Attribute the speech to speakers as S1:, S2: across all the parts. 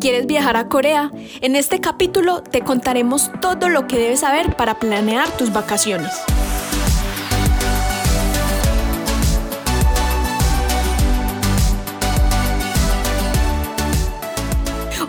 S1: ¿Quieres viajar a Corea? En este capítulo te contaremos todo lo que debes saber para planear tus vacaciones.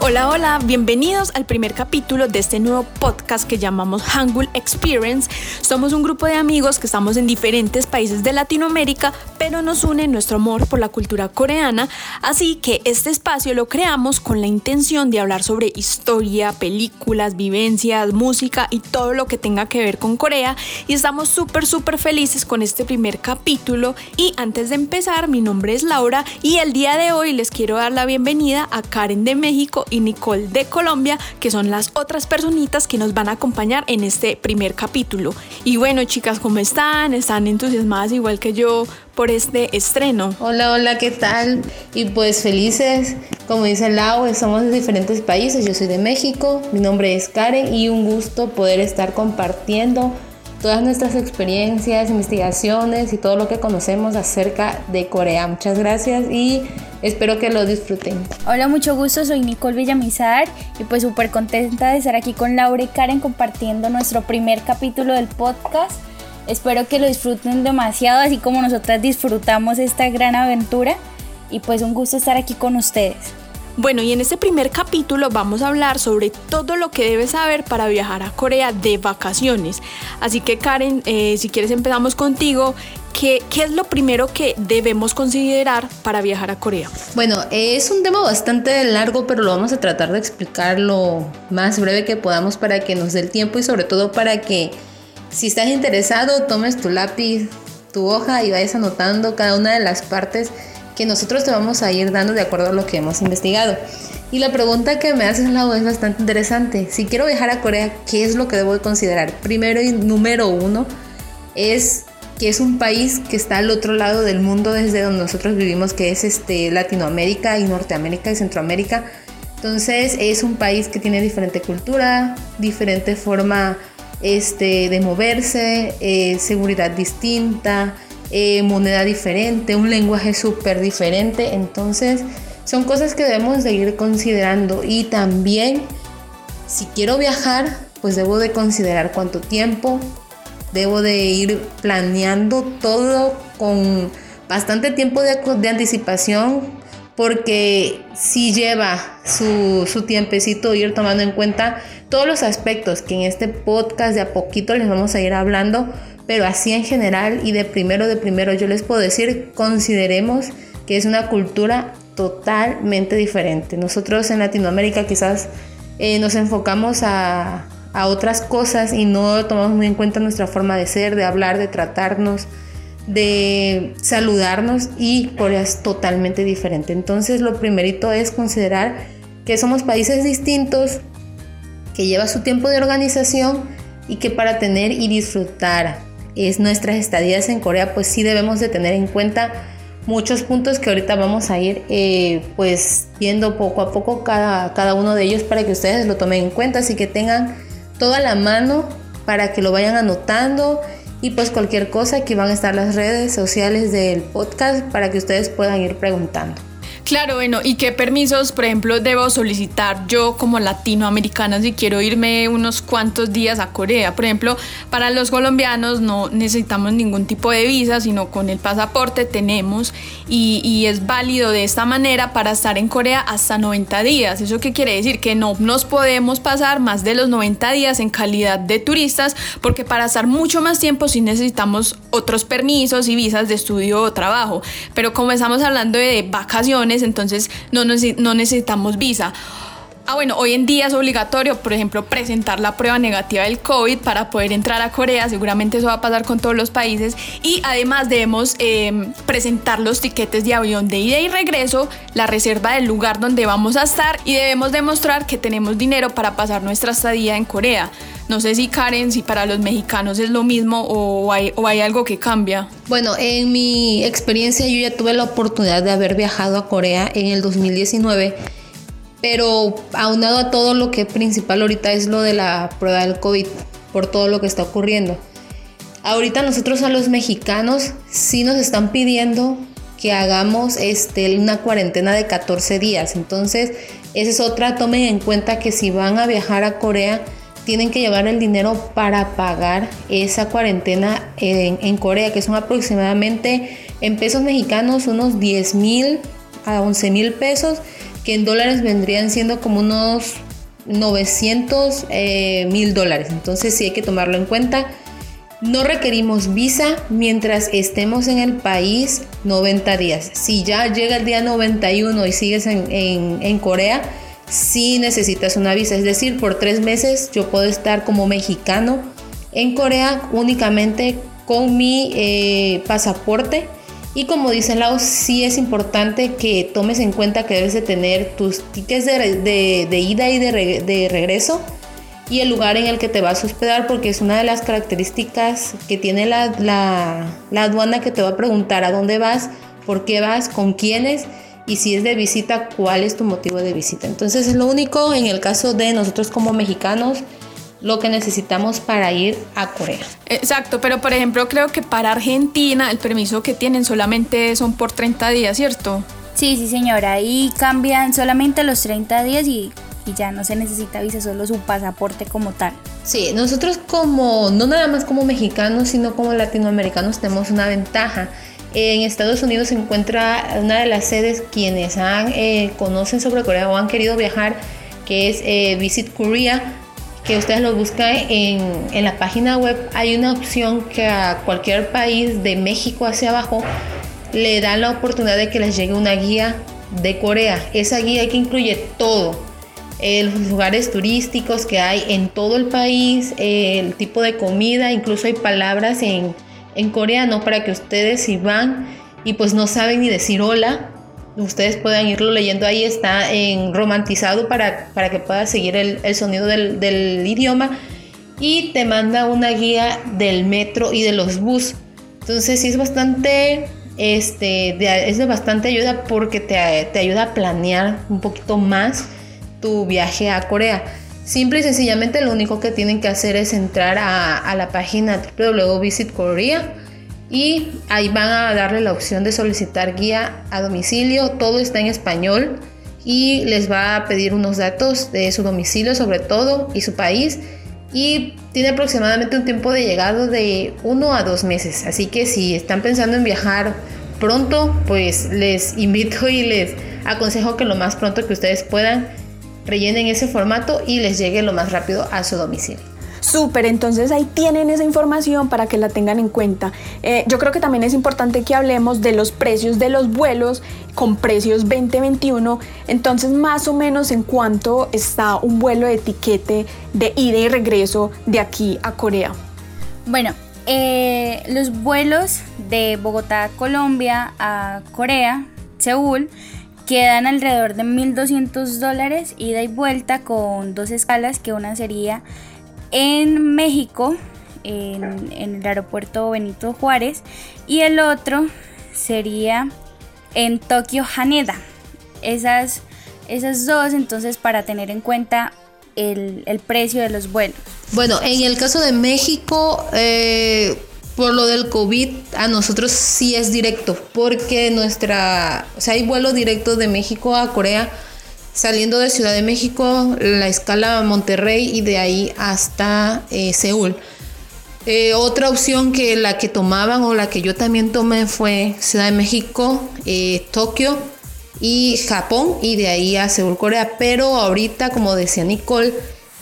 S1: Hola, hola, bienvenidos al primer capítulo de este nuevo podcast que llamamos Hangul Experience. Somos un grupo de amigos que estamos en diferentes países de Latinoamérica, pero nos une nuestro amor por la cultura coreana, así que este espacio lo creamos con la intención de hablar sobre historia, películas, vivencias, música y todo lo que tenga que ver con Corea y estamos súper súper felices con este primer capítulo y antes de empezar mi nombre es Laura y el día de hoy les quiero dar la bienvenida a Karen de México y Nicole de Colombia, que son las otras personitas que nos van a acompañar en este primer capítulo. Y bueno, chicas, ¿cómo están? ¿Están entusiasmadas igual que yo por este estreno?
S2: Hola, hola, ¿qué tal? Y pues felices, como dice Lau, somos de diferentes países. Yo soy de México, mi nombre es Karen y un gusto poder estar compartiendo todas nuestras experiencias, investigaciones y todo lo que conocemos acerca de Corea. Muchas gracias y espero que lo disfruten.
S3: Hola, mucho gusto, soy Nicole Villamizar y pues súper contenta de estar aquí con Laura y Karen compartiendo nuestro primer capítulo del podcast. Espero que lo disfruten demasiado, así como nosotras disfrutamos esta gran aventura y pues un gusto estar aquí con ustedes.
S1: Bueno, y en este primer capítulo vamos a hablar sobre todo lo que debes saber para viajar a Corea de vacaciones. Así que Karen, eh, si quieres empezamos contigo. ¿Qué, ¿Qué es lo primero que debemos considerar para viajar a Corea?
S2: Bueno, es un tema bastante largo, pero lo vamos a tratar de explicar lo más breve que podamos para que nos dé el tiempo y sobre todo para que si estás interesado tomes tu lápiz, tu hoja y vayas anotando cada una de las partes que nosotros te vamos a ir dando de acuerdo a lo que hemos investigado. Y la pregunta que me haces, Lau, es bastante interesante. Si quiero viajar a Corea, ¿qué es lo que debo de considerar? Primero y número uno es que es un país que está al otro lado del mundo desde donde nosotros vivimos, que es este, Latinoamérica y Norteamérica y Centroamérica. Entonces es un país que tiene diferente cultura, diferente forma este, de moverse, eh, seguridad distinta, eh, moneda diferente, un lenguaje súper diferente. Entonces, son cosas que debemos de ir considerando. Y también, si quiero viajar, pues debo de considerar cuánto tiempo, debo de ir planeando todo con bastante tiempo de, de anticipación, porque si lleva su, su, tiempecito ir tomando en cuenta todos los aspectos que en este podcast de a poquito les vamos a ir hablando, pero así en general y de primero de primero yo les puedo decir, consideremos que es una cultura totalmente diferente. Nosotros en Latinoamérica quizás eh, nos enfocamos a, a otras cosas y no tomamos muy en cuenta nuestra forma de ser, de hablar, de tratarnos, de saludarnos y Corea es totalmente diferente. Entonces lo primerito es considerar que somos países distintos, que lleva su tiempo de organización y que para tener y disfrutar es nuestras estadías en Corea, pues sí debemos de tener en cuenta muchos puntos que ahorita vamos a ir eh, pues viendo poco a poco cada, cada uno de ellos para que ustedes lo tomen en cuenta, así que tengan toda la mano para que lo vayan anotando y pues cualquier cosa aquí van a estar las redes sociales del podcast para que ustedes puedan ir preguntando.
S1: Claro, bueno, ¿y qué permisos, por ejemplo, debo solicitar yo como latinoamericana si quiero irme unos cuantos días a Corea? Por ejemplo, para los colombianos no necesitamos ningún tipo de visa, sino con el pasaporte tenemos y, es válido de esta manera para estar en Corea hasta 90 días. ¿Eso qué quiere decir? Que no nos podemos pasar más de los 90 días en calidad de turistas, porque para estar mucho más tiempo sí necesitamos otros permisos y visas de estudio o trabajo. Pero como estamos hablando de vacaciones, entonces no, no necesitamos visa. Ah, bueno, hoy en día es obligatorio, por ejemplo, presentar la prueba negativa del COVID para poder entrar a Corea. Seguramente eso va a pasar con todos los países. Y además debemos em, presentar los tiquetes de avión de ida y regreso, la reserva del lugar donde vamos a estar y debemos demostrar que tenemos dinero para pasar nuestra estadía en Corea. No sé si Karen, si para los mexicanos es lo mismo o hay, o hay algo que cambia.
S2: Bueno, en mi experiencia yo ya tuve la oportunidad de haber viajado a Corea en el 2019 pero aunado a todo lo que principal ahorita es lo de la prueba del COVID, por todo lo que está ocurriendo. Ahorita nosotros a los mexicanos sí nos están pidiendo que hagamos este, una cuarentena de 14 días. Entonces, esa es otra, tomen en cuenta que si van a viajar a Corea, tienen que llevar el dinero para pagar esa cuarentena en, en Corea, que son aproximadamente en pesos mexicanos unos 10 mil a 11 mil pesos, que en dólares vendrían siendo como unos 900 eh, mil dólares. Entonces sí hay que tomarlo en cuenta. No requerimos visa mientras estemos en el país 90 días. Si ya llega el día 91 y sigues en, en, Corea, sí necesitas una visa. Es decir, por tres meses yo puedo estar como mexicano en Corea únicamente con mi eh, pasaporte y como dice Lau, sí es importante que tomes en cuenta que debes de tener tus tickets de, ida y de, regreso y el lugar en el que te vas a hospedar porque es una de las características que tiene la, la aduana que te va a preguntar a dónde vas, por qué vas, con quiénes y si es de visita, cuál es tu motivo de visita. Entonces es lo único en el caso de nosotros como mexicanos lo que necesitamos para ir a Corea.
S1: Exacto, pero por ejemplo creo que para Argentina el permiso que tienen solamente son por 30 días, ¿cierto?
S3: Sí, sí señora, ahí cambian solamente los 30 días y, y ya no se necesita visa, solo su pasaporte como tal.
S2: Sí, nosotros como, no nada más como mexicanos, sino como latinoamericanos tenemos una ventaja. En Estados Unidos se encuentra una de las sedes quienes han, eh, conocen sobre Corea o han querido viajar, que es eh, Visit Korea que ustedes lo buscan en, en, la página web, hay una opción que a cualquier país de México hacia abajo le dan la oportunidad de que les llegue una guía de Corea. Esa guía que incluye todo, eh, los lugares turísticos que hay en todo el país, el tipo de comida, incluso hay palabras en, en coreano para que ustedes si van y pues no saben ni decir hola, ustedes puedan irlo leyendo ahí, está en romantizado para, para que puedas seguir el, el sonido del, del, idioma y te manda una guía del metro y de los bus. Entonces sí es bastante, este, es de bastante ayuda porque te, te ayuda a planear un poquito más tu viaje a Corea. Simple y sencillamente lo único que tienen que hacer es entrar a, a la página www.visitkorea y ahí van a darle la opción de solicitar guía a domicilio. Todo está en español y les va a pedir unos datos de su domicilio sobre todo y su país y tiene aproximadamente un tiempo de llegado de uno a dos meses. Así que si están pensando en viajar pronto, pues les invito y les aconsejo que lo más pronto que ustedes puedan rellenen ese formato y les llegue lo más rápido a su domicilio.
S1: Súper, entonces ahí tienen esa información para que la tengan en cuenta. Eh, yo creo que también es importante que hablemos de los precios de los vuelos con precios 2021. Entonces, más o menos en cuánto está un vuelo de etiquete de ida y regreso de aquí a Corea.
S3: Bueno, eh, los vuelos de Bogotá, Colombia a Corea, Seúl, quedan alrededor de 1.200 dólares ida y vuelta con dos escalas, que una sería en México, en, el aeropuerto Benito Juárez, y el otro sería en Tokio Haneda. Esas, esas dos, entonces, para tener en cuenta el, precio de los vuelos.
S2: Bueno, en el caso de México, eh, por lo del COVID, a nosotros sí es directo, porque nuestra, o sea, hay vuelo directo de México a Corea Saliendo de Ciudad de México, la escala Monterrey y de ahí hasta eh, Seúl. Eh, otra opción que la que tomaban o la que yo también tomé fue Ciudad de México, eh, Tokio y Japón y de ahí a Seúl, Corea. Pero ahorita, como decía Nicole,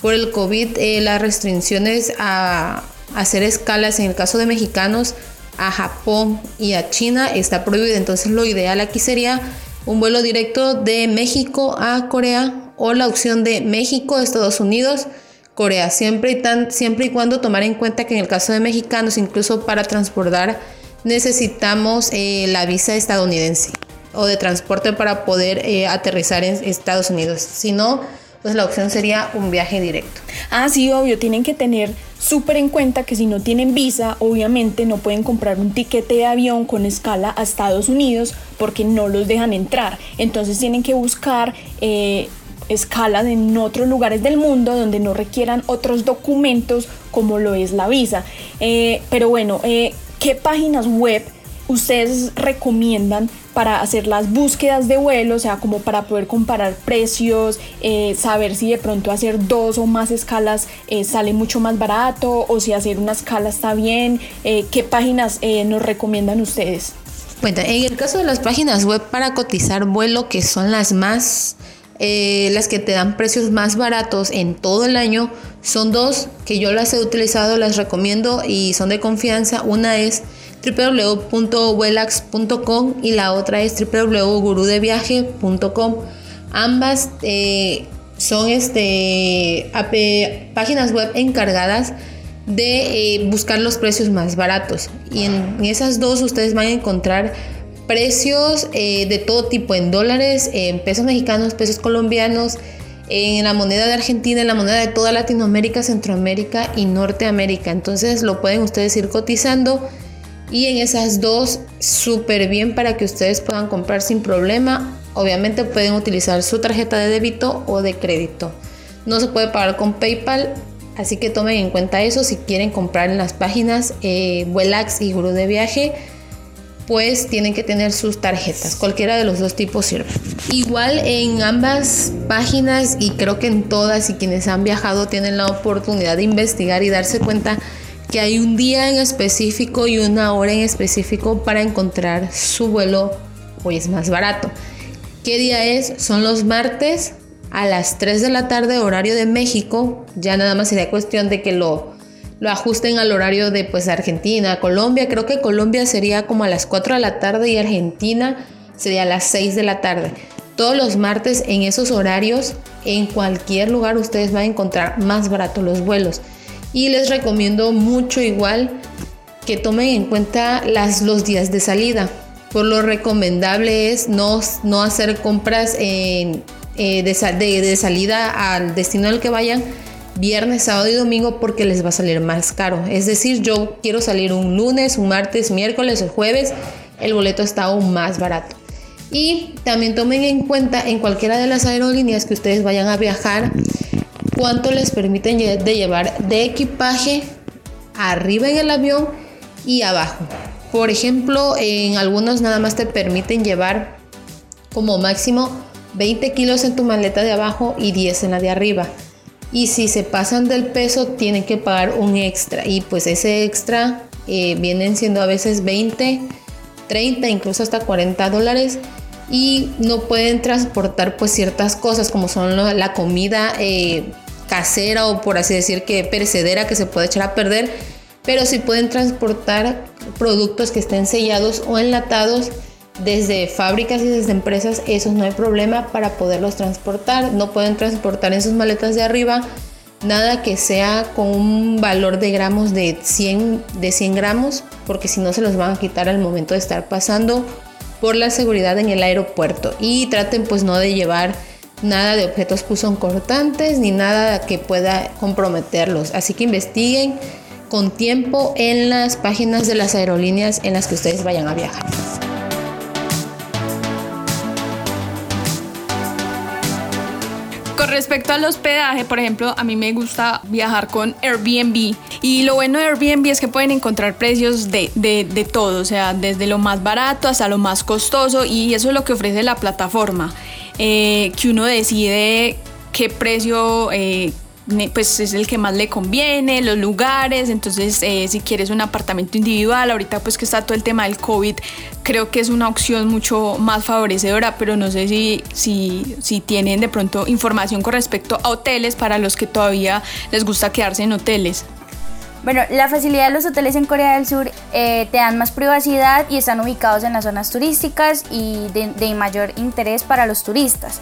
S2: por el COVID, las restricciones a hacer escalas en el caso de mexicanos a Japón y a China está prohibido. Entonces lo ideal aquí sería un vuelo directo de México a Corea o la opción de México, Estados Unidos, Corea, siempre y, tan, siempre y cuando tomar en cuenta que en el caso de mexicanos, incluso para transportar, necesitamos eh, la visa estadounidense o de transporte para poder eh, aterrizar en Estados Unidos. Si no, pues la opción sería un viaje directo.
S1: Ah, sí, obvio, tienen que tener súper en cuenta que si no tienen visa, obviamente no pueden comprar un tiquete de avión con escala a Estados Unidos porque no los dejan entrar. Entonces tienen que buscar eh, escalas en otros lugares del mundo donde no requieran otros documentos como lo es la visa. Eh, pero bueno, eh, ¿qué páginas web ustedes recomiendan para hacer las búsquedas de vuelo, o sea, como para poder comparar precios, eh, saber si de pronto hacer dos o más escalas eh, sale mucho más barato o si hacer una escala está bien. Eh, ¿Qué páginas nos recomiendan ustedes?
S2: En el caso de las páginas web para cotizar vuelo, que son las más, las que te dan precios más baratos en todo el año, son dos que yo las he utilizado, las recomiendo y son de confianza. Una es www.welax.com y la otra es www.gurudeviaje.com. Ambas eh, son este, páginas web encargadas de eh, buscar los precios más baratos. Y en, esas dos ustedes van a encontrar precios eh, de todo tipo, en dólares, en pesos mexicanos, pesos colombianos, en la moneda de Argentina, en la moneda de toda Latinoamérica, Centroamérica y Norteamérica. Entonces lo pueden ustedes ir cotizando y en esas dos súper bien para que ustedes puedan comprar sin problema. Obviamente pueden utilizar su tarjeta de débito o de crédito. No se puede pagar con PayPal, así que tomen en cuenta eso si quieren comprar en las páginas eh, y Guru de Viaje. Pues tienen que tener sus tarjetas, cualquiera de los dos tipos sirve. Igual en ambas páginas y creo que en todas y quienes han viajado tienen la oportunidad de investigar y darse cuenta que hay un día en específico y una hora en específico para encontrar su vuelo pues más barato. ¿Qué día es? Son los martes a las 3 de la tarde horario de México. Ya nada más sería cuestión de que lo, lo ajusten al horario de pues Argentina, Colombia. Creo que Colombia sería como a las 4 de la tarde y Argentina sería a las 6 de la tarde. Todos los martes en esos horarios, en cualquier lugar ustedes van a encontrar más barato los vuelos. Y les recomiendo mucho igual que tomen en cuenta los días de salida. Por lo recomendable es no, no hacer compras en, eh, de, salida al destino al que vayan viernes, sábado y domingo porque les va a salir más caro. Es decir, yo quiero salir un lunes, un martes, miércoles o jueves, el boleto está aún más barato. Y también tomen en cuenta en cualquiera de las aerolíneas que ustedes vayan a viajar cuánto les permiten de llevar de equipaje arriba en el avión y abajo. Por ejemplo, en algunos nada más te permiten llevar como máximo 20 kilos en tu maleta de abajo y 10 en la de arriba. Y si se pasan del peso, tienen que pagar un extra. Y pues ese extra eh, vienen siendo a veces 20, 30, incluso hasta 40 dólares. Y no pueden transportar pues ciertas cosas como son la comida eh, casera o por así decir que perecedera que se puede echar a perder, pero si pueden transportar productos que estén sellados o enlatados desde fábricas y desde empresas, esos no hay problema para poderlos transportar. No pueden transportar en sus maletas de arriba nada que sea con un valor de gramos de 100, de 100 gramos, porque si no se los van a quitar al momento de estar pasando por la seguridad en el aeropuerto. Y traten pues no de llevar nada de objetos cortantes ni nada que pueda comprometerlos. Así que investiguen con tiempo en las páginas de las aerolíneas en las que ustedes vayan a viajar.
S1: Con respecto al hospedaje, por ejemplo, a mí me gusta viajar con Airbnb. Y lo bueno de Airbnb es que pueden encontrar precios de, de todo, o sea, desde lo más barato hasta lo más costoso. Y eso es lo que ofrece la plataforma. Eh, que uno decide qué precio eh, pues es el que más le conviene, los lugares, entonces eh, si quieres un apartamento individual, ahorita pues que está todo el tema del COVID, creo que es una opción mucho más favorecedora, pero no sé si, si, si tienen de pronto información con respecto a hoteles para los que todavía les gusta quedarse en hoteles.
S3: Bueno, la facilidad de los hoteles en Corea del Sur eh, te dan más privacidad y están ubicados en las zonas turísticas y de, mayor interés para los turistas.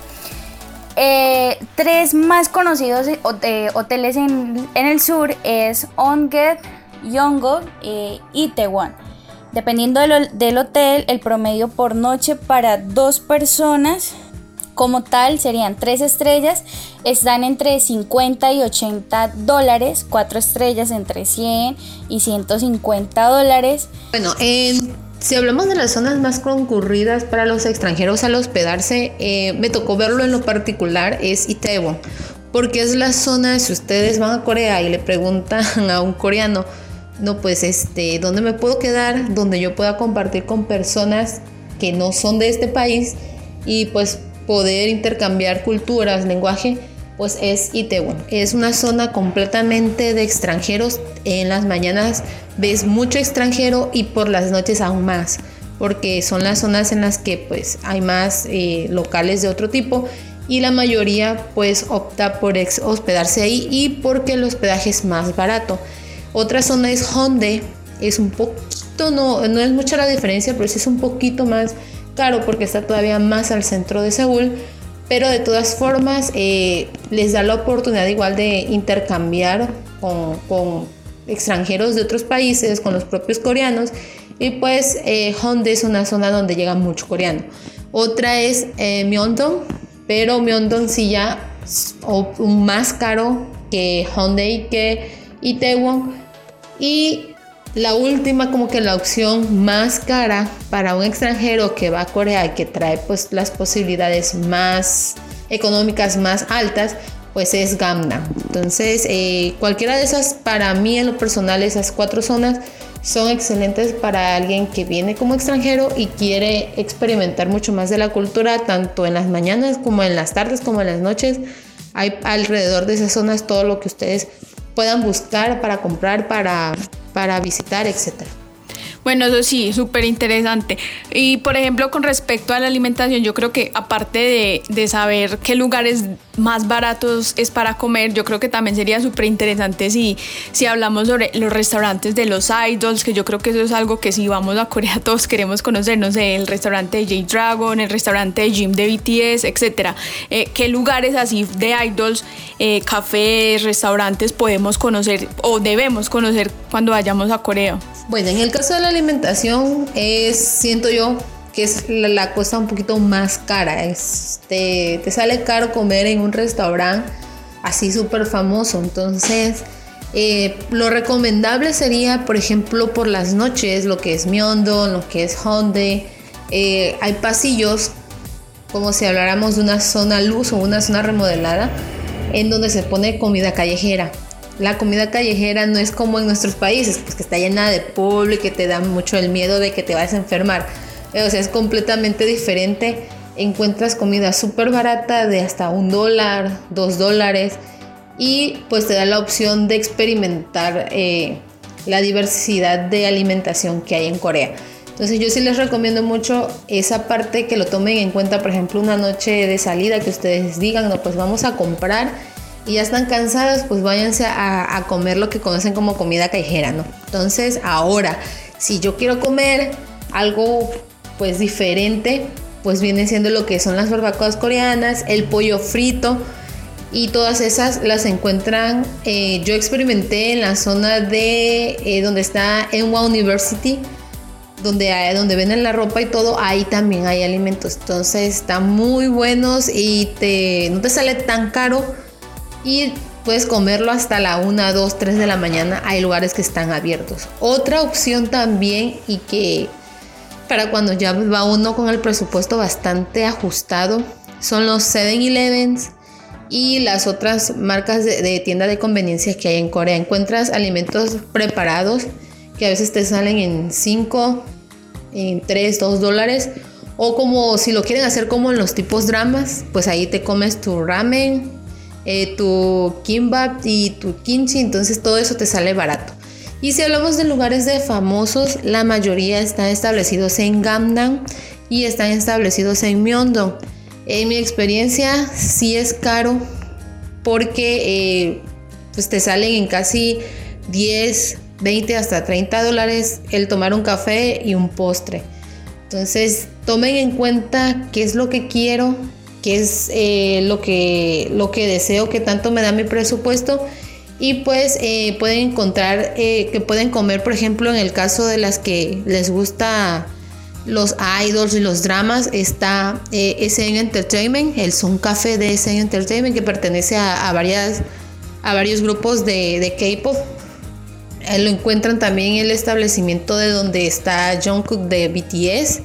S3: Eh, tres más conocidos eh, hoteles en, el sur es Onget, Yongo y Itaewon. Dependiendo del hotel, el promedio por noche para dos personas como tal serían tres estrellas, están entre 50 y 80 dólares, cuatro estrellas entre 100 y 150 dólares.
S2: Bueno, si hablamos de las zonas más concurridas para los extranjeros al hospedarse, eh, me tocó verlo en lo particular, es Itaewon, porque es la zona, si ustedes van a Corea y le preguntan a un coreano, no, pues este, ¿dónde me puedo quedar? Donde yo pueda compartir con personas que no son de este país y pues poder intercambiar culturas, lenguaje, pues es Itaewon. Es una zona completamente de extranjeros. En las mañanas ves mucho extranjero y por las noches aún más, porque son las zonas en las que pues hay más eh, locales de otro tipo y la mayoría pues opta por hospedarse ahí y porque el hospedaje es más barato. Otra zona es Honde, es un poquito, no, no es mucha la diferencia, pero sí es un poquito más caro porque está todavía más al centro de Seúl pero de todas formas eh, les da la oportunidad igual de intercambiar con, extranjeros de otros países, con los propios coreanos, y pues eh, es una zona donde llega mucho coreano. Otra es eh, Myeongdong, pero Myeongdong sí ya es más caro que Hyundai que Itaewon. Y la última, como que la opción más cara para un extranjero que va a Corea y que trae pues las posibilidades más económicas más altas, pues es Gamna. Entonces, eh, cualquiera de esas, para mí en lo personal, esas cuatro zonas son excelentes para alguien que viene como extranjero y quiere experimentar mucho más de la cultura, tanto en las mañanas como en las tardes, como en las noches. Hay alrededor de esas zonas todo lo que ustedes puedan buscar para comprar, para para visitar, etcétera.
S1: Bueno, eso sí, súper interesante. Y por ejemplo, con respecto a la alimentación, yo creo que aparte de, de saber qué lugares más baratos es para comer, yo creo que también sería súper interesante si, si hablamos sobre los restaurantes de los idols, que yo creo que eso es algo que si vamos a Corea todos queremos conocer, no sé, el restaurante de J-Dragon, el restaurante de Jim de BTS, etcétera. Eh, ¿Qué lugares así de idols, eh, cafés, restaurantes podemos conocer o debemos conocer cuando vayamos a Corea?
S2: Bueno, en el caso de la alimentación es, siento yo, que es la, cosa un poquito más cara. Este, te sale caro comer en un restaurante así súper famoso. Entonces, eh, lo recomendable sería, por ejemplo, por las noches, lo que es Myeongdong, lo que es Honde. Eh, hay pasillos, como si habláramos de una zona luz o una zona remodelada, en donde se pone comida callejera. La comida callejera no es como en nuestros países, pues que está llena de polvo y que te da mucho el miedo de que te vayas a enfermar o sea, es completamente diferente. Encuentras comida súper barata de hasta un dólar, dos dólares y pues te da la opción de experimentar eh, la diversidad de alimentación que hay en Corea. Entonces yo sí les recomiendo mucho esa parte que lo tomen en cuenta, por ejemplo, una noche de salida que ustedes digan, no, pues vamos a comprar y ya están cansados, pues váyanse a, a comer lo que conocen como comida callejera, ¿no? Entonces ahora, si yo quiero comer algo pues diferente, pues viene siendo lo que son las barbacoas coreanas, el pollo frito y todas esas las encuentran. Eh, yo experimenté en la zona de eh, donde está Enwa University, donde, hay, donde venden la ropa y todo, ahí también hay alimentos. Entonces están muy buenos y te, no te sale tan caro y puedes comerlo hasta la 1, 2, 3 de la mañana. Hay lugares que están abiertos. Otra opción también y que para cuando ya va uno con el presupuesto bastante ajustado. Son los 7-Elevens y las otras marcas de, tienda de conveniencia que hay en Corea. Encuentras alimentos preparados que a veces te salen en 5, en 3, 2 dólares. O como si lo quieren hacer como en los tipos dramas, pues ahí te comes tu ramen, eh, tu kimbap y tu kimchi. Entonces todo eso te sale barato. Y si hablamos de lugares de famosos, la mayoría están establecidos en Gamdang y están establecidos en Myeongdong. En mi experiencia sí es caro porque eh, pues te salen en casi 10, 20 hasta 30 dólares el tomar un café y un postre. Entonces tomen en cuenta qué es lo que quiero, qué es eh, lo, que, lo que deseo, qué tanto me da mi presupuesto y pues eh, pueden encontrar eh, que pueden comer, por ejemplo, en el caso de las que les gusta los idols y los dramas, está eh, SN Entertainment, el Son Café de SN Entertainment, que pertenece a, varias, a varios grupos de, K-pop. lo encuentran también en el establecimiento de donde está Jungkook de BTS.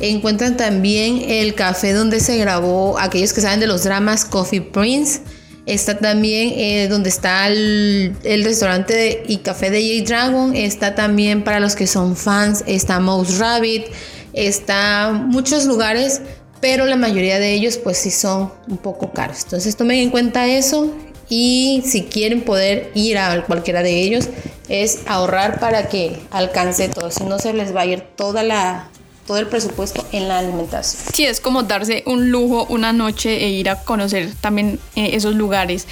S2: Encuentran también el café donde se grabó, aquellos que saben de los dramas, Coffee Prince Está también eh, donde está el, restaurante y café de J-Dragon. Está también para los que son fans, está Mouse Rabbit. está muchos lugares, pero la mayoría de ellos pues sí son un poco caros. Entonces tomen en cuenta eso y si quieren poder ir a cualquiera de ellos es ahorrar para que alcance todo, si no se les va a ir toda la todo el presupuesto en la alimentación.
S1: Sí, es como darse un lujo una noche e ir a conocer también eh, esos lugares.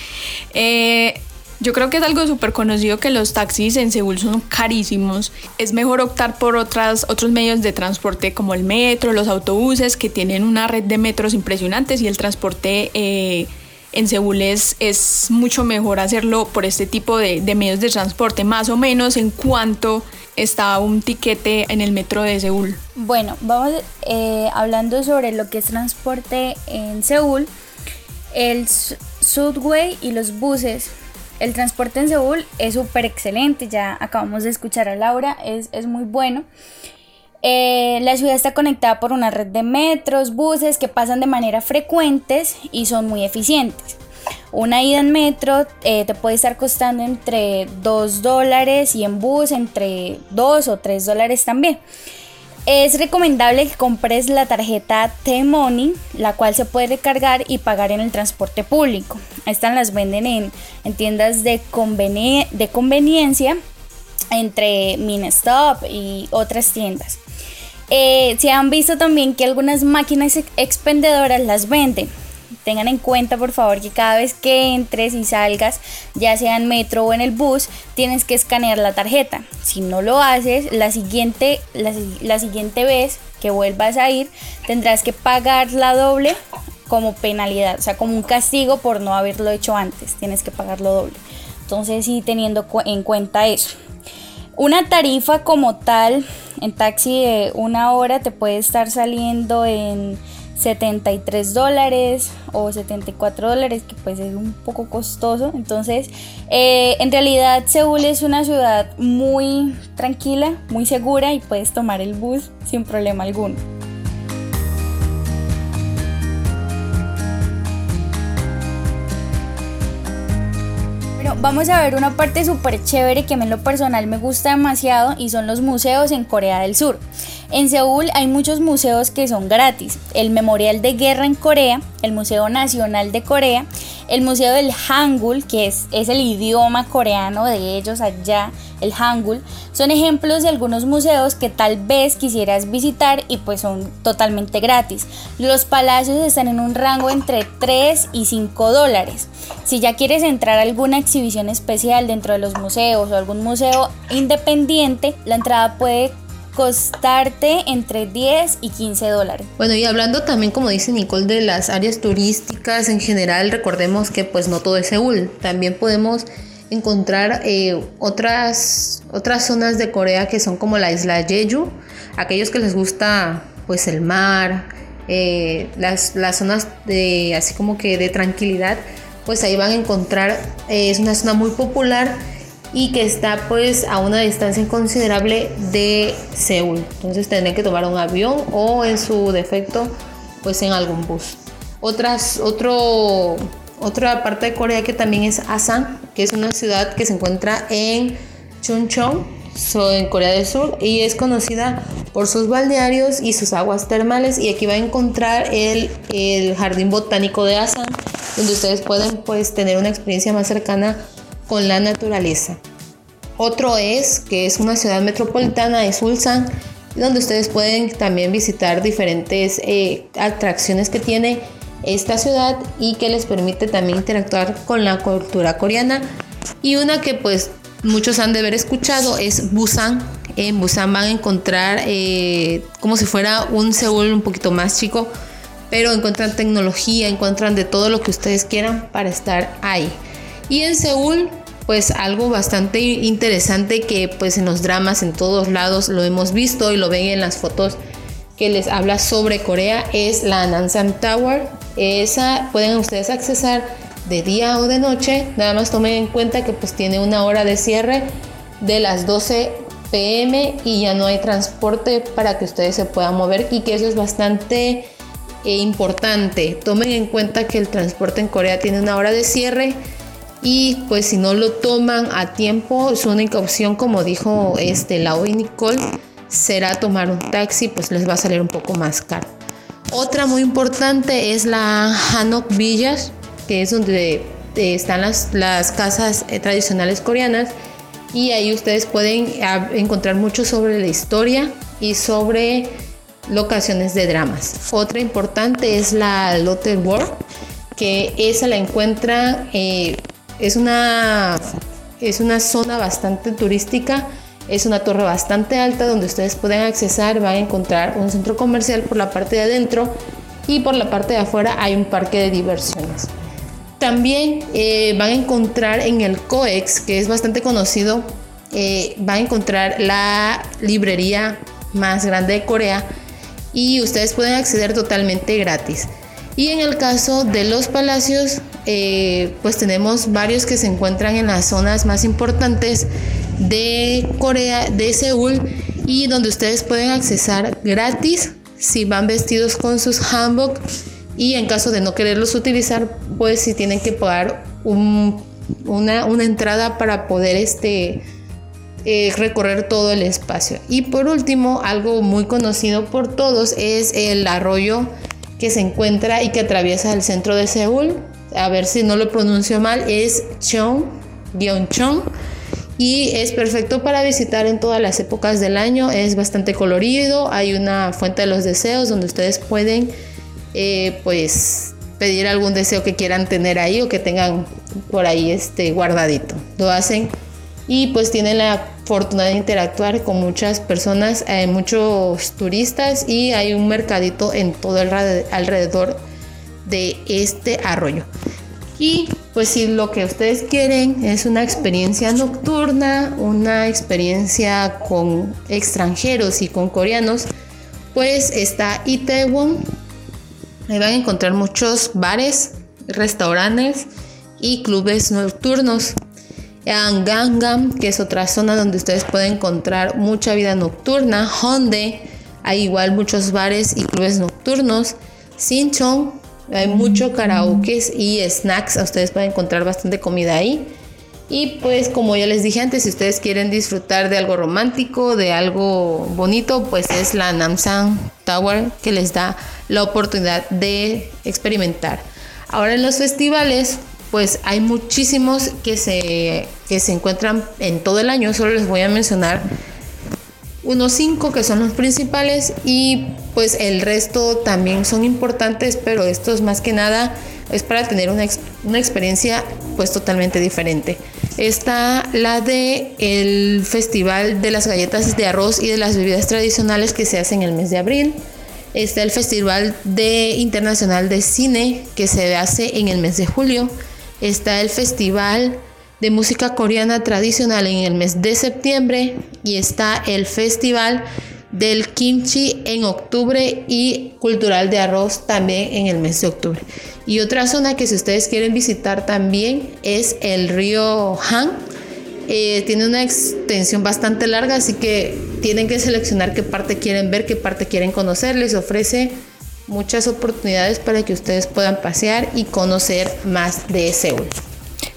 S1: Eh, yo creo que es algo súper conocido que los taxis en Seúl son carísimos. Es mejor optar por otras, otros medios de transporte como el metro, los autobuses, que tienen una red de metros impresionantes y el transporte eh, en Seúl es, es, mucho mejor hacerlo por este tipo de, de medios de transporte, más o menos en cuanto está un tiquete en el metro de Seúl.
S3: Bueno, vamos eh, hablando sobre lo que es transporte en Seúl, el subway y los buses. El transporte en Seúl es súper excelente, ya acabamos de escuchar a Laura, es, es muy bueno. Eh, la ciudad está conectada por una red de metros, buses que pasan de manera frecuentes y son muy eficientes. Una ida en metro eh, te puede estar costando entre 2 dólares y en bus entre 2 o 3 dólares también. Es recomendable que compres la tarjeta T-Money, la cual se puede recargar y pagar en el transporte público. Estas las venden en, tiendas de, conveniencia entre Minestop y otras tiendas. Eh, se han visto también que algunas máquinas expendedoras las venden tengan en cuenta por favor que cada vez que entres y salgas, ya sea en metro o en el bus, tienes que escanear la tarjeta. Si no lo haces, la siguiente, la, siguiente vez que vuelvas a ir, tendrás que pagar la doble como penalidad, o sea, como un castigo por no haberlo hecho antes, tienes que pagarlo doble. Entonces, sí, teniendo en cuenta eso. Una tarifa como tal en taxi de una hora te puede estar saliendo en 73 dólares o 74 dólares, que pues es un poco costoso. Entonces, eh, en realidad Seúl es una ciudad muy tranquila, muy segura y puedes tomar el bus sin problema alguno. Vamos a ver una parte súper chévere que a mí en lo personal me gusta demasiado y son los museos en Corea del Sur. En Seúl hay muchos museos que son gratis. El Memorial de Guerra en Corea, el Museo Nacional de Corea, el Museo del Hangul, que es, es el idioma coreano de ellos allá, el Hangul, son ejemplos de algunos museos que tal vez quisieras visitar y pues son totalmente gratis. Los palacios están en un rango entre 3 y 5 dólares. Si ya quieres entrar a alguna exhibición especial dentro de los museos o algún museo independiente, la entrada puede costarte entre 10 y 15 dólares.
S2: Bueno, y hablando también, como dice Nicole, de las áreas turísticas en general, recordemos que pues no todo es Seúl, también podemos encontrar eh, otras, otras zonas de Corea que son como la isla Jeju, aquellos que les gusta pues el mar, eh, las, las, zonas de así como que de tranquilidad, pues ahí van a encontrar, eh, es una zona muy popular y que está pues a una distancia considerable de Seúl. Entonces tendrán que tomar un avión o en su defecto pues en algún bus. Otras, otro, otra parte de Corea que también es Asan, que es una ciudad que se encuentra en Chuncheon, en Corea del Sur, y es conocida por sus balnearios y sus aguas termales. Y aquí va a encontrar el, el jardín botánico de Asan, donde ustedes pueden pues tener una experiencia más cercana con la naturaleza. Otro es que es una ciudad metropolitana, es Ulsan, donde ustedes pueden también visitar diferentes eh, atracciones que tiene esta ciudad y que les permite también interactuar con la cultura coreana. Y una que pues muchos han de haber escuchado es Busan. En Busan van a encontrar eh, como si fuera un Seúl un poquito más chico, pero encuentran tecnología, encuentran de todo lo que ustedes quieran para estar ahí. Y en Seúl, pues algo bastante interesante que pues en los dramas en todos lados lo hemos visto y lo ven en las fotos que les habla sobre Corea es la Nansam Tower. Esa pueden ustedes accesar de día o de noche. Nada más tomen en cuenta que pues tiene una hora de cierre de las 12 pm y ya no hay transporte para que ustedes se puedan mover y que eso es bastante eh, importante. Tomen en cuenta que el transporte en Corea tiene una hora de cierre y pues si no lo toman a tiempo, su única opción, como dijo este Lau y Nicole, será tomar un taxi, pues les va a salir un poco más caro. Otra muy importante es la Hanok Villas, que es donde eh, están las, las casas eh, tradicionales coreanas y ahí ustedes pueden encontrar mucho sobre la historia y sobre locaciones de dramas. Otra importante es la Lotte World, que esa la encuentra, eh, es, una, es una zona bastante turística es una torre bastante alta donde ustedes pueden accesar, van a encontrar un centro comercial por la parte de adentro y por la parte de afuera hay un parque de diversiones. También eh, van a encontrar en el COEX, que es bastante conocido, eh, van a encontrar la librería más grande de Corea y ustedes pueden acceder totalmente gratis. Y en el caso de los palacios, eh, pues tenemos varios que se encuentran en las zonas más importantes de Corea, de Seúl, y donde ustedes pueden accesar gratis si van vestidos con sus hanbok y en caso de no quererlos utilizar, pues si tienen que pagar una, entrada para poder este, eh, recorrer todo el espacio. Y por último, algo muy conocido por todos es el arroyo que se encuentra y que atraviesa el centro de Seúl. A ver si no lo pronuncio mal, es Cheong, Gyeongchong y es perfecto para visitar en todas las épocas del año. Es bastante colorido. Hay una fuente de los deseos donde ustedes pueden eh, pues pedir algún deseo que quieran tener ahí o que tengan por ahí este guardadito. Lo hacen y pues tienen la fortuna de interactuar con muchas personas, eh, muchos turistas y hay un mercadito en todo el alrededor de este arroyo. Y pues si lo que ustedes quieren es una experiencia nocturna, una experiencia con extranjeros y con coreanos, pues está Itaewon. Ahí van a encontrar muchos bares, restaurantes y clubes nocturnos. En Gangnam, que es otra zona donde ustedes pueden encontrar mucha vida nocturna. Honde, hay igual muchos bares y clubes nocturnos. Sinchon, hay mucho karaoke y snacks. Ustedes pueden encontrar bastante comida ahí. Y pues como ya les dije antes, si ustedes quieren disfrutar de algo romántico, de algo bonito, pues es la Namsan Tower que les da la oportunidad de experimentar. Ahora en los festivales, pues hay muchísimos que se, que se encuentran en todo el año. Solo les voy a mencionar unos cinco que son los principales y pues el resto también son importantes, pero estos más que nada es para tener una, una experiencia pues totalmente diferente. Está la de el Festival de las Galletas de Arroz y de las Bebidas Tradicionales que se hace en el mes de abril. Está el Festival de Internacional de Cine que se hace en el mes de julio. Está el Festival de música coreana tradicional en el mes de septiembre y está el festival del kimchi en octubre y cultural de arroz también en el mes de octubre. Y otra zona que si ustedes quieren visitar también es el río Han. Eh, tiene una extensión bastante larga, así que tienen que seleccionar qué parte quieren ver, qué parte quieren conocer. Les ofrece muchas oportunidades para que ustedes puedan pasear y conocer más de Seúl.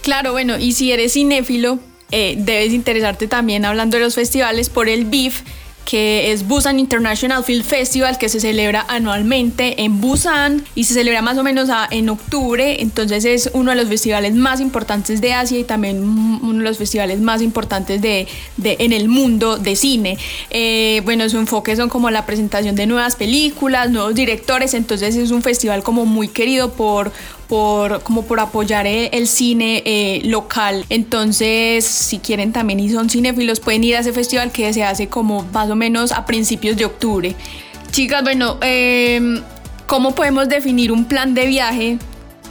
S1: Claro, bueno, y si eres cinéfilo, eh, debes interesarte también hablando de los festivales por el BIF, que es Busan International Film Festival, que se celebra anualmente en Busan y se celebra más o menos en octubre. Entonces es uno de los festivales más importantes de Asia y también uno de los festivales más importantes de, en el mundo de cine. Eh, bueno, su enfoque son como la presentación de nuevas películas, nuevos directores. Entonces es un festival como muy querido por por, como por apoyar eh, el cine eh, local. Entonces, si quieren también y son cinéfilos, pueden ir a ese festival que se hace como más o menos a principios de octubre. Chicas, bueno, em, ¿cómo podemos definir un plan de viaje?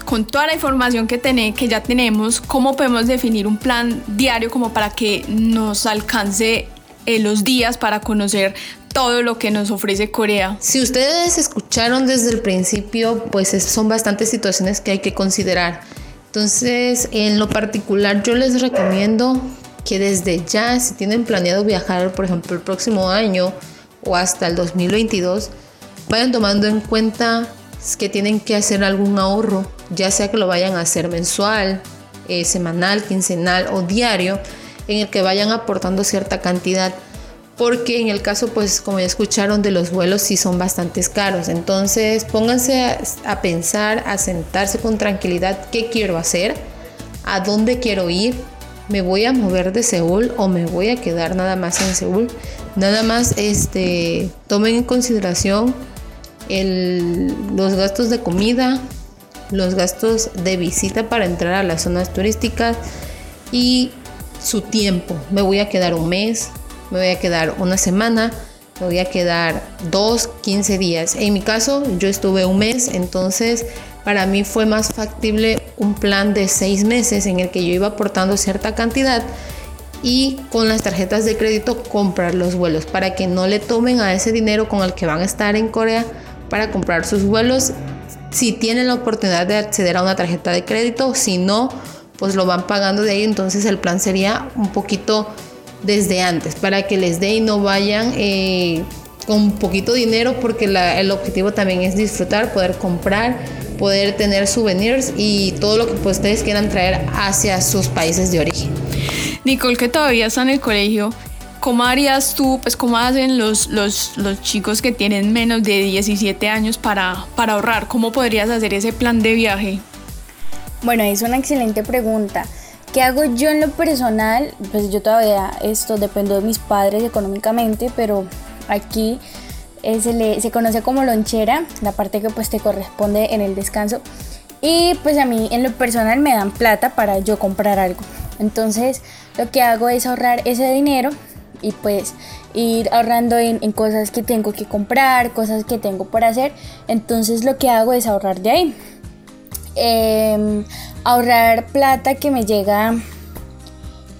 S1: Con toda la información que, que ya tenemos, ¿cómo podemos definir un plan diario como para que nos alcance eh, los días para conocer todo lo que nos ofrece Corea.
S2: Si ustedes escucharon desde el principio, pues son bastantes situaciones que hay que considerar. Entonces, en lo particular, yo les recomiendo que desde ya, si tienen planeado viajar, por ejemplo, el próximo año o hasta el 2022, vayan tomando en cuenta que tienen que hacer algún ahorro, ya sea que lo vayan a hacer mensual, eh, semanal, quincenal o diario, en el que vayan aportando cierta cantidad. Porque en el caso, pues como ya escucharon, de los vuelos sí son bastante caros. Entonces pónganse a, a, pensar, a sentarse con tranquilidad qué quiero hacer, a dónde quiero ir, me voy a mover de Seúl o me voy a quedar nada más en Seúl. Nada más este, tomen en consideración el, los gastos de comida, los gastos de visita para entrar a las zonas turísticas y su tiempo. Me voy a quedar un mes, me voy a quedar una semana, me voy a quedar dos, 15 días. En mi caso, yo estuve un mes, entonces para mí fue más factible un plan de seis meses en el que yo iba aportando cierta cantidad y con las tarjetas de crédito comprar los vuelos para que no le tomen a ese dinero con el que van a estar en Corea para comprar sus vuelos. Si tienen la oportunidad de acceder a una tarjeta de crédito, si no, pues lo van pagando de ahí, entonces el plan sería un poquito desde antes para que les dé y no vayan eh, con poquito dinero porque el objetivo también es disfrutar, poder comprar, poder tener souvenirs y todo lo que pues, ustedes quieran traer hacia sus países de origen.
S1: Nicole, que todavía está en el colegio, ¿cómo harías tú, pues cómo hacen los, los, los, chicos que tienen menos de 17 años para, para ahorrar? ¿Cómo podrías hacer ese plan de viaje?
S3: Bueno, es una excelente pregunta. ¿Qué hago yo en lo personal? Pues yo todavía esto dependo de mis padres económicamente, pero aquí eh, se, le, se conoce como lonchera, la parte que pues te corresponde en el descanso. Y pues a mí en lo personal me dan plata para yo comprar algo. Entonces lo que hago es ahorrar ese dinero y pues ir ahorrando en, cosas que tengo que comprar, cosas que tengo por hacer. Entonces lo que hago es ahorrar de ahí. Em, ahorrar plata que me llega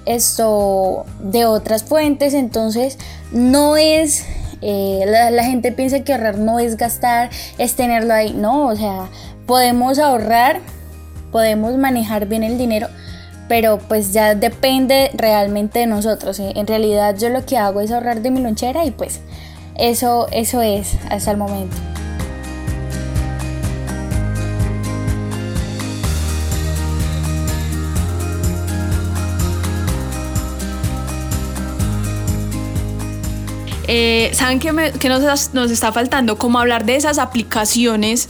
S3: esto de otras fuentes. Entonces no es... Eh, la, gente piensa que ahorrar no es gastar, es tenerlo ahí. No, o sea, podemos ahorrar, podemos manejar bien el dinero pero pues ya depende realmente de nosotros. En realidad yo lo que hago es ahorrar de mi lonchera y pues eso, eso es hasta el momento.
S1: Eh, ¿Saben qué, nos, nos, está faltando? Como hablar de esas aplicaciones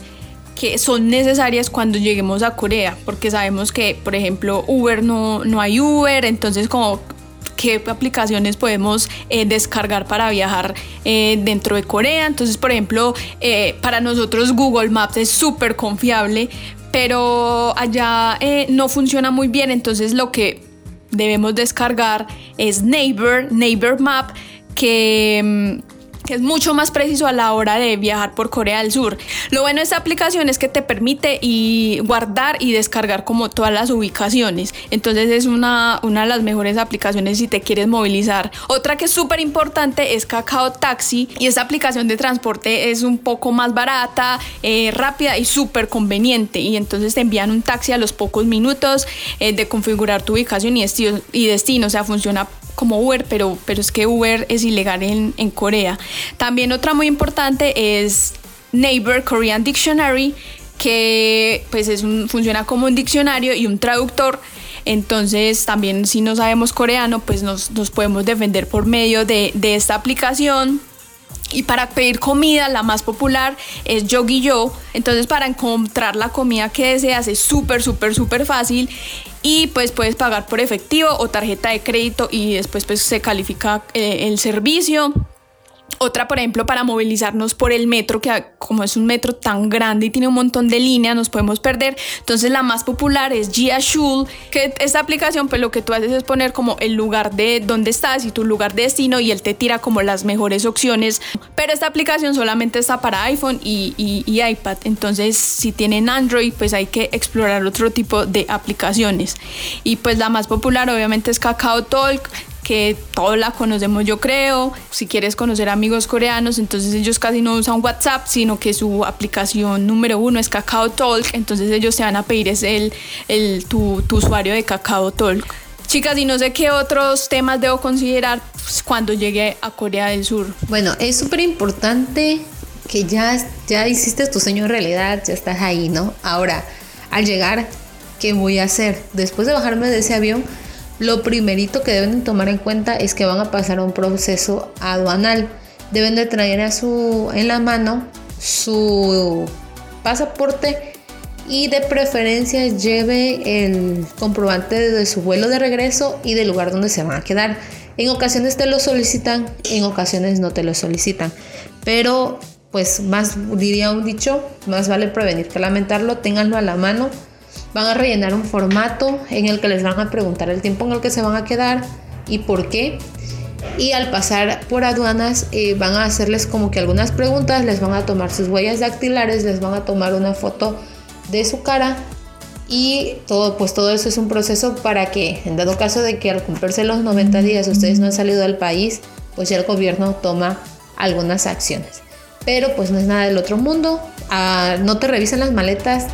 S1: que son necesarias cuando lleguemos a Corea, porque sabemos que, por ejemplo, Uber no, no hay Uber, entonces como qué aplicaciones podemos eh, descargar para viajar eh, dentro de Corea. Entonces, por ejemplo, eh, para nosotros Google Maps es súper confiable, pero allá no funciona muy bien. Entonces, lo que debemos descargar es Neighbor, Neighbor Map, que mm, que es mucho más preciso a la hora de viajar por Corea del Sur. Lo bueno de esta aplicación es que te permite y guardar y descargar como todas las ubicaciones. Entonces es una, una de las mejores aplicaciones si te quieres movilizar. Otra que es súper importante es Kakao Taxi y esta aplicación de transporte es un poco más barata, eh, rápida y súper conveniente. Y entonces te envían un taxi a los pocos minutos eh, de configurar tu ubicación y destino, y destino. O sea, funciona como Uber, pero, pero es que Uber es ilegal en, en Corea. También otra muy importante es Neighbor Korean Dictionary, que pues es un, funciona como un diccionario y un traductor. Entonces también si no sabemos coreano, pues nos, nos podemos defender por medio de, de esta aplicación. Y para pedir comida, la más popular es Yogi Yo. Entonces, para encontrar la comida que deseas es súper, súper, súper fácil. Y pues puedes pagar por efectivo o tarjeta de crédito y después pues se califica eh, el servicio. Otra, por ejemplo, para movilizarnos por el metro, que como es un metro tan grande y tiene un montón de líneas, nos podemos perder. Entonces la más popular es Gia Shul, que esta aplicación pues lo que tú haces es poner como el lugar de donde estás y tu lugar de destino y él te tira como las mejores opciones. Pero esta aplicación solamente está para iPhone y, y iPad. Entonces si tienen Android pues hay que explorar otro tipo de aplicaciones. Y pues la más popular obviamente es Kakao Talk que todos la conocemos yo creo. Si quieres conocer amigos coreanos, entonces ellos casi no usan WhatsApp, sino que su aplicación número uno es Kakao Talk, entonces ellos te van a pedir es el, el tu, tu, usuario de Kakao Talk. Chicas, y no sé qué otros temas debo considerar pues, cuando llegue a Corea del Sur.
S2: Bueno, es súper importante que ya, ya hiciste tu sueño en realidad, ya estás ahí, ¿no? Ahora, al llegar, ¿qué voy a hacer? Después de bajarme de ese avión, lo primerito que deben tomar en cuenta es que van a pasar un proceso aduanal. Deben de traer a su, en la mano su pasaporte y de preferencia lleve el comprobante de su vuelo de regreso y del lugar donde se van a quedar. En ocasiones te lo solicitan, en ocasiones no te lo solicitan. Pero pues más diría un dicho, más vale prevenir que lamentarlo, ténganlo a la mano. Van a rellenar un formato en el que les van a preguntar el tiempo en el que se van a quedar y por qué. Y al pasar por aduanas eh, van a hacerles como que algunas preguntas, les van a tomar sus huellas dactilares, les van a tomar una foto de su cara y todo, pues todo eso es un proceso para que en dado caso de que al cumplirse los 90 días ustedes no han salido del país, pues ya el gobierno toma algunas acciones. Pero pues no es nada del otro mundo, ah, no te revisan las maletas,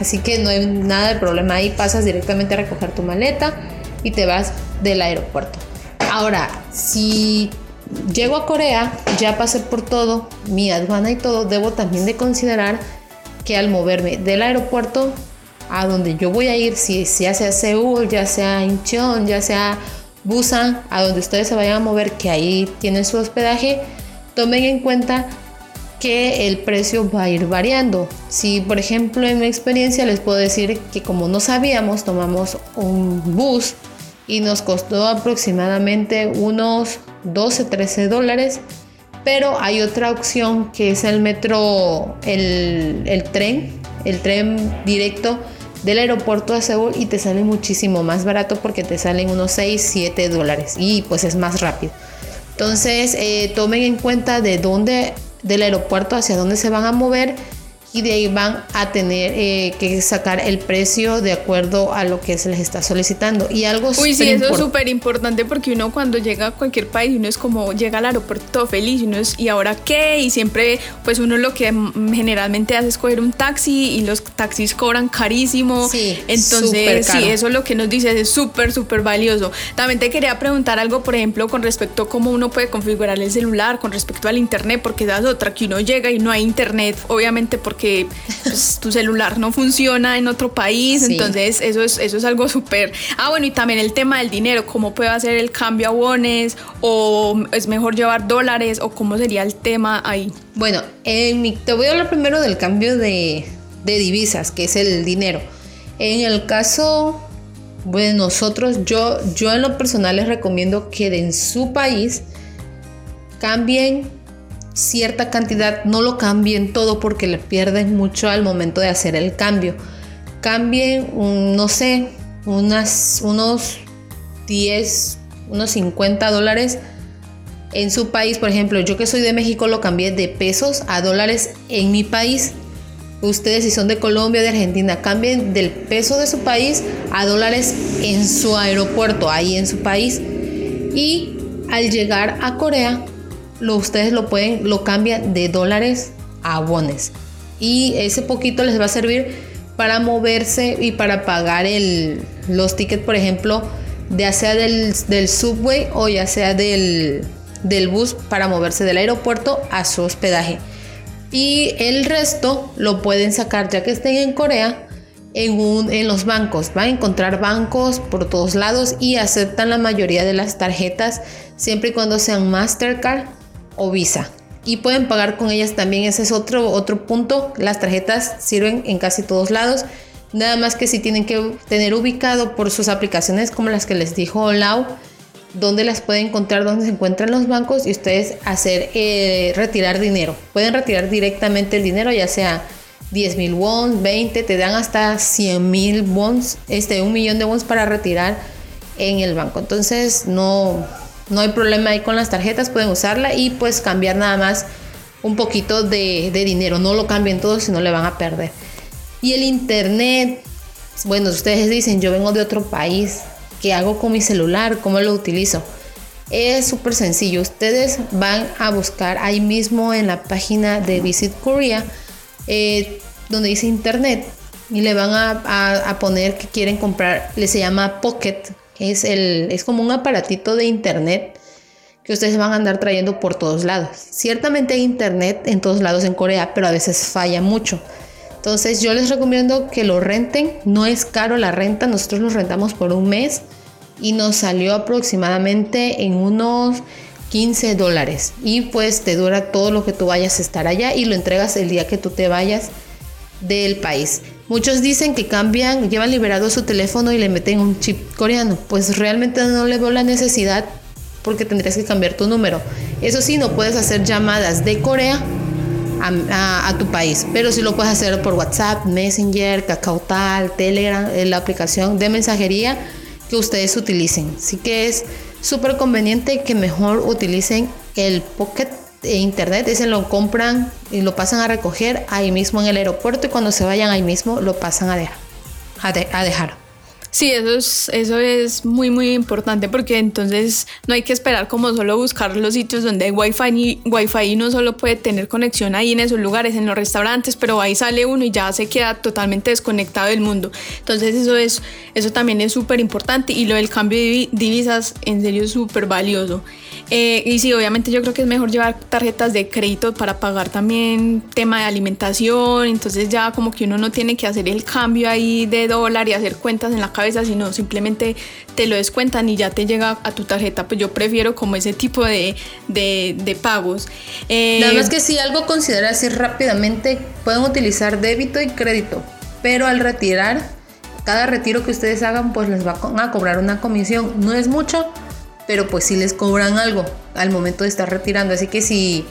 S2: así que no hay nada de problema ahí, pasas directamente a recoger tu maleta y te vas del aeropuerto. Ahora, si llego a Corea, ya pasé por todo, mi aduana y todo, debo también de considerar que al moverme del aeropuerto a donde yo voy a ir, si ya sea Seúl, ya sea Incheon, ya sea Busan, a donde ustedes se vayan a mover, que ahí tienen su hospedaje, tomen en cuenta que el precio va a ir variando. Si por ejemplo en mi experiencia les puedo decir que como no sabíamos, tomamos un bus y nos costó aproximadamente unos 12, 13 dólares pero hay otra opción que es el metro, el, tren, el tren directo del aeropuerto de Seúl y te sale muchísimo más barato porque te salen unos 6, 7 dólares y pues es más rápido. Entonces eh, tomen en cuenta de dónde, del aeropuerto hacia dónde se van a mover y de ahí van a tener eh, que sacar el precio de acuerdo a lo que se les está solicitando. Y algo
S1: Uy, sí, eso es súper importante porque uno cuando llega a cualquier país, uno es como llega al aeropuerto feliz y uno es, ¿y ahora qué? Y siempre, pues uno lo que generalmente hace es coger un taxi y los taxis cobran carísimo. Sí, Entonces, sí, eso es lo que nos dice, es súper, súper valioso. También te quería preguntar algo, por ejemplo, con respecto a cómo uno puede configurar el celular, con respecto al internet, porque das otra, que uno llega y no hay internet, obviamente porque pues, tu celular no funciona en otro país, entonces eso es, eso es algo súper... Ah, bueno, y también el tema del dinero, cómo puedo hacer el cambio a wones o es mejor llevar dólares o cómo sería el tema ahí.
S2: Bueno, te voy a hablar primero del cambio de, de divisas, que es el dinero. En el caso de nosotros, yo, yo en lo personal les recomiendo que en su país cambien cierta cantidad, no lo cambien todo porque le pierden mucho al momento de hacer el cambio. Cambien, no sé, unas, unos 10, unos 50 dólares en su país. Por ejemplo, yo que soy de México lo cambié de pesos a dólares en mi país. Ustedes si son de Colombia de Argentina, cambien del peso de su país a dólares en su aeropuerto, ahí en su país. Y al llegar a Corea, lo, ustedes lo pueden, lo cambian de dólares a bones. Y ese poquito les va a servir para moverse y para pagar el, los tickets, por ejemplo, ya sea del, del subway o ya sea del, del bus para moverse del aeropuerto a su hospedaje. Y el resto lo pueden sacar ya que estén en Corea en, un, en los bancos. Van a encontrar bancos por todos lados y aceptan la mayoría de las tarjetas siempre y cuando sean Mastercard o Visa. Y pueden pagar con ellas también, ese es otro, otro punto. Las tarjetas sirven en casi todos lados. Nada más que si tienen que tener ubicado por sus aplicaciones como las que les dijo Lau, donde las pueden encontrar, donde se encuentran los bancos y ustedes hacer eh, retirar dinero. Pueden retirar directamente el dinero, ya sea 10 mil wons, 20, te dan hasta 100 mil wons, este, un millón de wons para retirar en el banco. Entonces no, no hay problema ahí con las tarjetas, pueden usarla y pues cambiar nada más un poquito de, dinero. No lo cambien todo si no le van a perder. Y el internet, bueno, ustedes dicen, yo vengo de otro país, ¿qué hago con mi celular? ¿Cómo lo utilizo? Es súper sencillo. Ustedes van a buscar ahí mismo en la página de Visit Korea, eh, donde dice internet, y le van a, a, poner que quieren comprar, le se llama Pocket, es, el, es como un aparatito de internet que ustedes van a andar trayendo por todos lados. Ciertamente hay internet en todos lados en Corea, pero a veces falla mucho. Entonces yo les recomiendo que lo renten. No es caro la renta, nosotros lo rentamos por un mes y nos salió aproximadamente en unos 15 dólares y pues te dura todo lo que tú vayas a estar allá y lo entregas el día que tú te vayas del país. Muchos dicen que cambian, llevan liberado su teléfono y le meten un chip coreano. Pues realmente no le veo la necesidad porque tendrías que cambiar tu número. Eso sí, no puedes hacer llamadas de Corea a, tu país, pero sí lo puedes hacer por WhatsApp, Messenger, Tal, Telegram, eh, la aplicación de mensajería que ustedes utilicen. Así que es súper conveniente que mejor utilicen el Pocket Internet, ese lo compran y lo pasan a recoger ahí mismo en el aeropuerto y cuando se vayan ahí mismo lo pasan a dejar. A, dejar.
S1: Sí, eso es, eso es muy, muy importante porque entonces no hay que esperar como solo buscar los sitios donde hay wifi y wifi no solo puede tener conexión ahí en esos lugares, en los restaurantes, pero ahí sale uno y ya se queda totalmente desconectado del mundo. Entonces eso, es, eso también es súper importante y lo del cambio de divisas en serio es súper valioso. Eh, y sí, obviamente yo creo que es mejor llevar tarjetas de crédito para pagar también tema de alimentación, entonces ya como que uno no tiene que hacer el cambio ahí de dólar y hacer cuentas en la cabeza, sino simplemente te lo descuentan y ya te llega a tu tarjeta, pues yo prefiero como ese tipo de, de, pagos.
S2: Eh, Nada más que si algo considera así rápidamente, pueden utilizar débito y crédito, pero al retirar, cada retiro que ustedes hagan, pues les va a cobrar una comisión, no es mucho, pero pues sí les cobran algo al momento de estar retirando. Así que si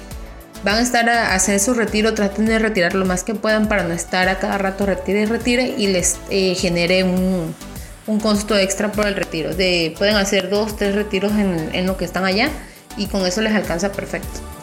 S2: van a estar a hacer su retiro, traten de retirar lo más que puedan para no estar a cada rato retire y retire y les eh, genere un, un, costo extra por el retiro. De, pueden hacer dos, tres retiros en, en lo que están allá y con eso les alcanza perfecto.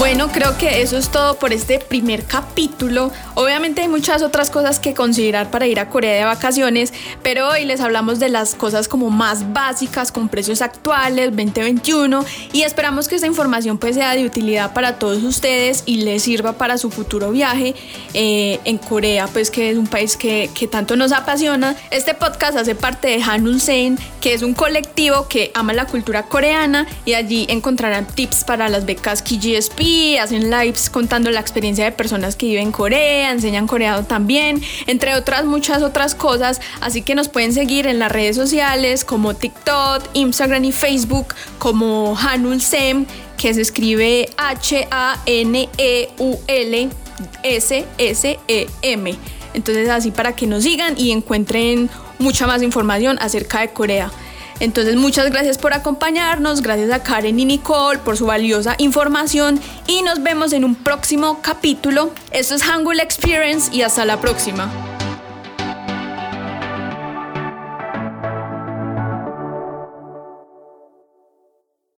S1: Bueno, creo que eso es todo por este primer capítulo. Obviamente hay muchas otras cosas que considerar para ir a Corea de vacaciones, pero hoy les hablamos de las cosas como más básicas con precios actuales 2021 y esperamos que esta información pues sea de utilidad para todos ustedes y les sirva para su futuro viaje eh, en Corea, pues que es un país que, que tanto nos apasiona. Este podcast hace parte de Hanun Sen, que es un colectivo que ama la cultura coreana y allí encontrarán tips para las becas KGSP hacen lives contando la experiencia de personas que viven en Corea, enseñan coreano también, entre otras muchas otras cosas. Así que nos pueden seguir en las redes sociales como TikTok, Instagram y Facebook como Hanul Sem, que se escribe H-A-N-E-U-L S-S-E-M. Entonces así para que nos sigan y encuentren mucha más información acerca de Corea. Entonces muchas gracias por acompañarnos, gracias a Karen y Nicole por su valiosa información y nos vemos en un próximo capítulo. Esto es Hangul Experience y hasta la próxima.